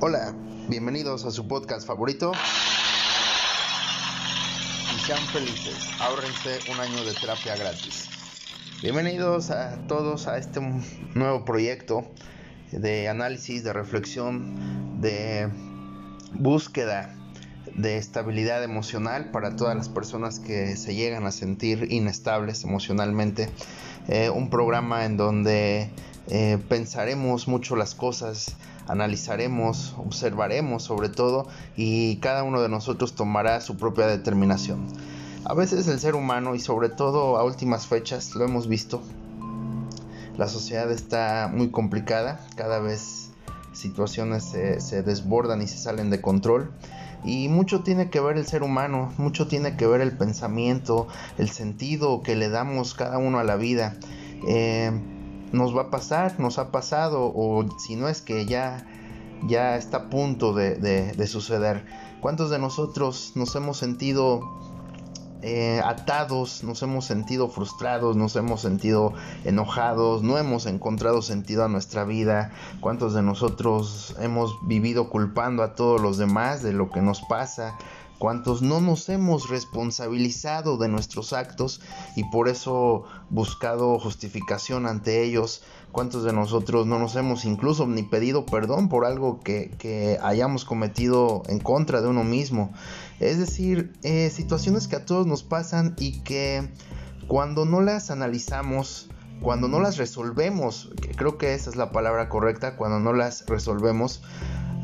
Hola, bienvenidos a su podcast favorito. Y sean felices, ahorrense un año de terapia gratis. Bienvenidos a todos a este nuevo proyecto de análisis, de reflexión, de búsqueda de estabilidad emocional para todas las personas que se llegan a sentir inestables emocionalmente. Eh, un programa en donde eh, pensaremos mucho las cosas, analizaremos, observaremos sobre todo y cada uno de nosotros tomará su propia determinación. A veces el ser humano y sobre todo a últimas fechas lo hemos visto, la sociedad está muy complicada, cada vez situaciones se, se desbordan y se salen de control. Y mucho tiene que ver el ser humano, mucho tiene que ver el pensamiento, el sentido que le damos cada uno a la vida. Eh, nos va a pasar, nos ha pasado, o si no es que ya, ya está a punto de, de suceder. ¿Cuántos de nosotros nos hemos sentido eh, atados, nos hemos sentido frustrados, nos hemos sentido enojados, no hemos encontrado sentido a nuestra vida, cuántos de nosotros hemos vivido culpando a todos los demás de lo que nos pasa, cuántos no nos hemos responsabilizado de nuestros actos y por eso buscado justificación ante ellos, cuántos de nosotros no nos hemos incluso ni pedido perdón por algo que, que hayamos cometido en contra de uno mismo. Es decir, eh, situaciones que a todos nos pasan y que cuando no las analizamos, cuando no las resolvemos, creo que esa es la palabra correcta, cuando no las resolvemos,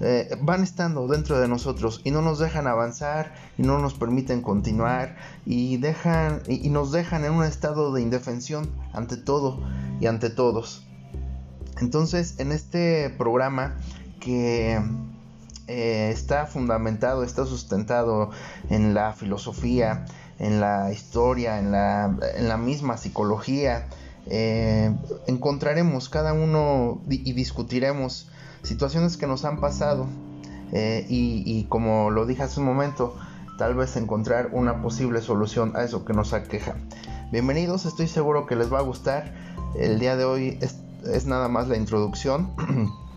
eh, van estando dentro de nosotros y no nos dejan avanzar y no nos permiten continuar y dejan y nos dejan en un estado de indefensión ante todo y ante todos. Entonces, en este programa que eh, está fundamentado, está sustentado en la filosofía, en la historia, en la, misma psicología. Eh, encontraremos cada uno y discutiremos situaciones que nos han pasado eh, y, como lo dije hace un momento, tal vez encontrar una posible solución a eso que nos aqueja. Bienvenidos, estoy seguro que les va a gustar. El día de hoy es nada más la introducción.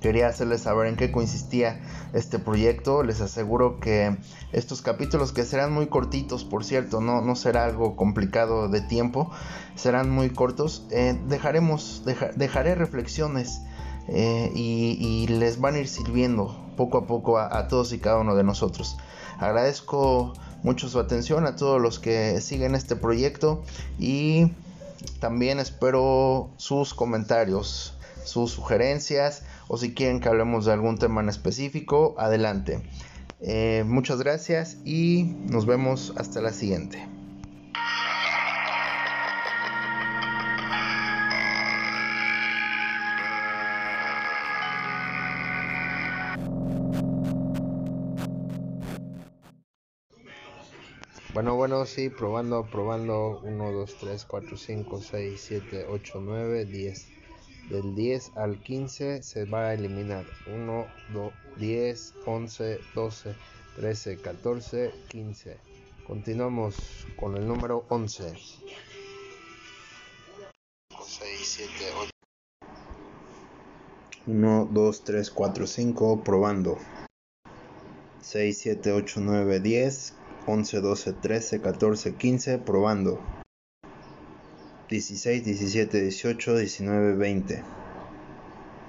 Quería hacerles saber en qué consistía este proyecto. Les aseguro que estos capítulos, que serán muy cortitos, por cierto, no, no será algo complicado de tiempo, serán muy cortos. Eh, dejaremos, dejaré reflexiones eh, y, les van a ir sirviendo poco a poco a, todos y cada uno de nosotros. Agradezco mucho su atención a todos los que siguen este proyecto y también espero sus comentarios, sus sugerencias o si quieren que hablemos de algún tema en específico, adelante. Eh, muchas gracias y nos vemos hasta la siguiente. Bueno, bueno, sí, probando, probando. 1, 2, 3, 4, 5, 6, 7, 8, 9, 10 del 10 al 15 se va a eliminar 1, 2, 10, 11, 12, 13, 14, 15. Continuamos con el número 11. 6, 7, 8. 1, 2, 3, 4, 5, probando. 6, 7, 8, 9, 10, 11, 12, 13, 14, 15, probando. 16, 17, 18, 19, 20.